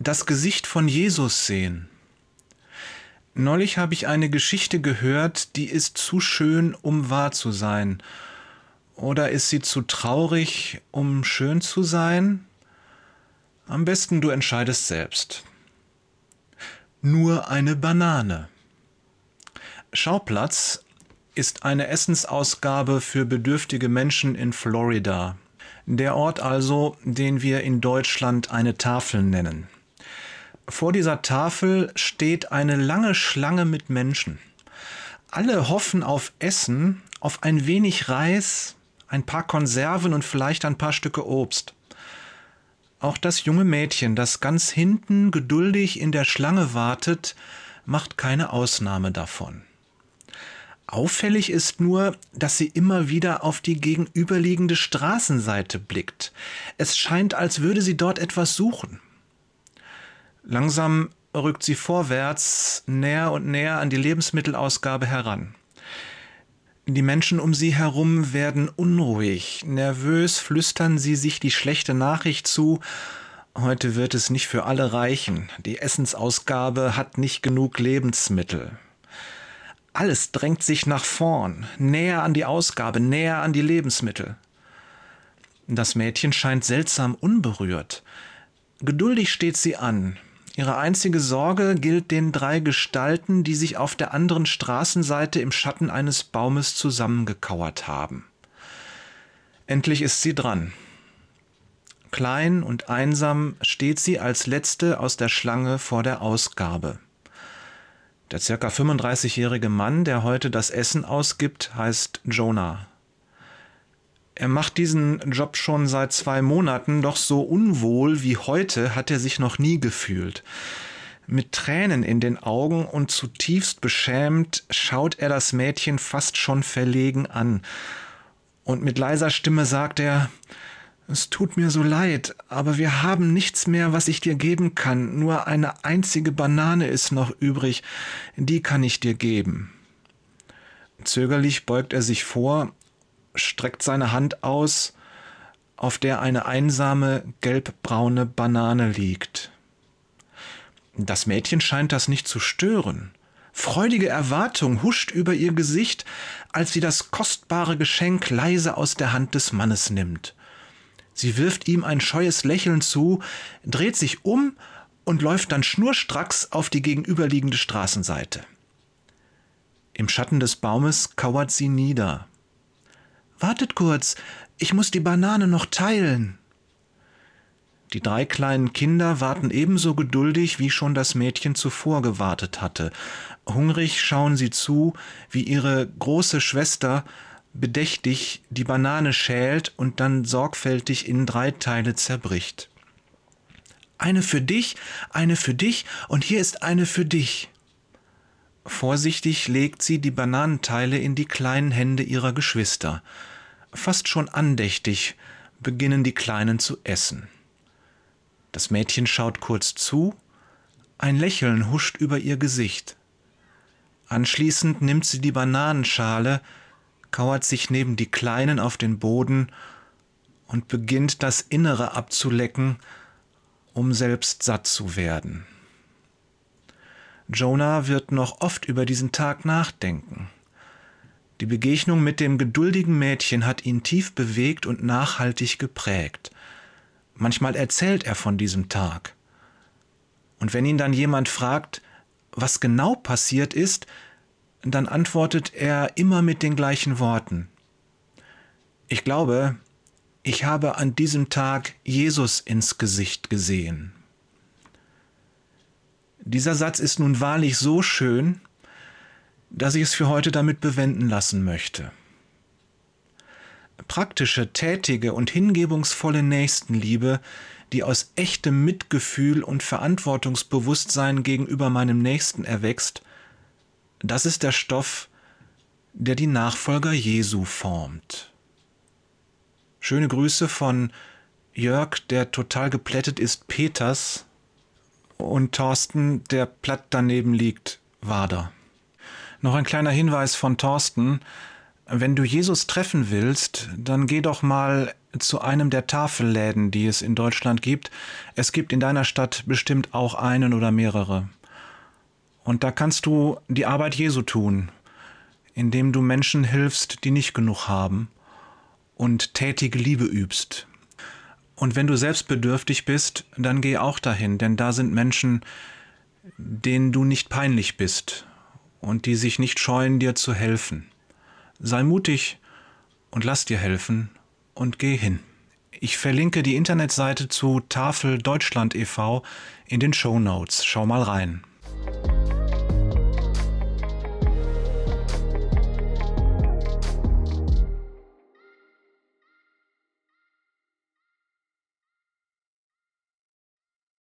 das Gesicht von Jesus sehen. Neulich habe ich eine Geschichte gehört, die ist zu schön, um wahr zu sein. Oder ist sie zu traurig, um schön zu sein? Am besten du entscheidest selbst. Nur eine Banane. Schauplatz ist eine Essensausgabe für bedürftige Menschen in Florida. Der Ort also, den wir in Deutschland eine Tafel nennen. Vor dieser Tafel steht eine lange Schlange mit Menschen. Alle hoffen auf Essen, auf ein wenig Reis, ein paar Konserven und vielleicht ein paar Stücke Obst. Auch das junge Mädchen, das ganz hinten geduldig in der Schlange wartet, macht keine Ausnahme davon. Auffällig ist nur, dass sie immer wieder auf die gegenüberliegende Straßenseite blickt. Es scheint, als würde sie dort etwas suchen. Langsam rückt sie vorwärts näher und näher an die Lebensmittelausgabe heran. Die Menschen um sie herum werden unruhig, nervös flüstern sie sich die schlechte Nachricht zu, heute wird es nicht für alle reichen, die Essensausgabe hat nicht genug Lebensmittel. Alles drängt sich nach vorn, näher an die Ausgabe, näher an die Lebensmittel. Das Mädchen scheint seltsam unberührt. Geduldig steht sie an, Ihre einzige Sorge gilt den drei Gestalten, die sich auf der anderen Straßenseite im Schatten eines Baumes zusammengekauert haben. Endlich ist sie dran. Klein und einsam steht sie als letzte aus der Schlange vor der Ausgabe. Der circa 35-jährige Mann, der heute das Essen ausgibt, heißt Jonah. Er macht diesen Job schon seit zwei Monaten, doch so unwohl wie heute hat er sich noch nie gefühlt. Mit Tränen in den Augen und zutiefst beschämt schaut er das Mädchen fast schon verlegen an. Und mit leiser Stimme sagt er, es tut mir so leid, aber wir haben nichts mehr, was ich dir geben kann. Nur eine einzige Banane ist noch übrig, die kann ich dir geben. Zögerlich beugt er sich vor streckt seine Hand aus, auf der eine einsame gelbbraune Banane liegt. Das Mädchen scheint das nicht zu stören. Freudige Erwartung huscht über ihr Gesicht, als sie das kostbare Geschenk leise aus der Hand des Mannes nimmt. Sie wirft ihm ein scheues Lächeln zu, dreht sich um und läuft dann schnurstracks auf die gegenüberliegende Straßenseite. Im Schatten des Baumes kauert sie nieder. Wartet kurz, ich muss die Banane noch teilen. Die drei kleinen Kinder warten ebenso geduldig, wie schon das Mädchen zuvor gewartet hatte. Hungrig schauen sie zu, wie ihre große Schwester bedächtig die Banane schält und dann sorgfältig in drei Teile zerbricht. Eine für dich, eine für dich und hier ist eine für dich. Vorsichtig legt sie die Bananenteile in die kleinen Hände ihrer Geschwister. Fast schon andächtig beginnen die Kleinen zu essen. Das Mädchen schaut kurz zu, ein Lächeln huscht über ihr Gesicht. Anschließend nimmt sie die Bananenschale, kauert sich neben die Kleinen auf den Boden und beginnt das Innere abzulecken, um selbst satt zu werden. Jonah wird noch oft über diesen Tag nachdenken. Die Begegnung mit dem geduldigen Mädchen hat ihn tief bewegt und nachhaltig geprägt. Manchmal erzählt er von diesem Tag. Und wenn ihn dann jemand fragt, was genau passiert ist, dann antwortet er immer mit den gleichen Worten. Ich glaube, ich habe an diesem Tag Jesus ins Gesicht gesehen. Dieser Satz ist nun wahrlich so schön, dass ich es für heute damit bewenden lassen möchte. Praktische, tätige und hingebungsvolle Nächstenliebe, die aus echtem Mitgefühl und Verantwortungsbewusstsein gegenüber meinem Nächsten erwächst, das ist der Stoff, der die Nachfolger Jesu formt. Schöne Grüße von Jörg, der total geplättet ist, Peters, und Thorsten, der platt daneben liegt, Wader. Noch ein kleiner Hinweis von Thorsten. Wenn du Jesus treffen willst, dann geh doch mal zu einem der Tafelläden, die es in Deutschland gibt. Es gibt in deiner Stadt bestimmt auch einen oder mehrere. Und da kannst du die Arbeit Jesu tun, indem du Menschen hilfst, die nicht genug haben und tätige Liebe übst. Und wenn du selbst bedürftig bist, dann geh auch dahin, denn da sind Menschen, denen du nicht peinlich bist und die sich nicht scheuen, dir zu helfen. Sei mutig und lass dir helfen und geh hin. Ich verlinke die Internetseite zu Tafel Deutschland e.V. in den Show Notes. Schau mal rein.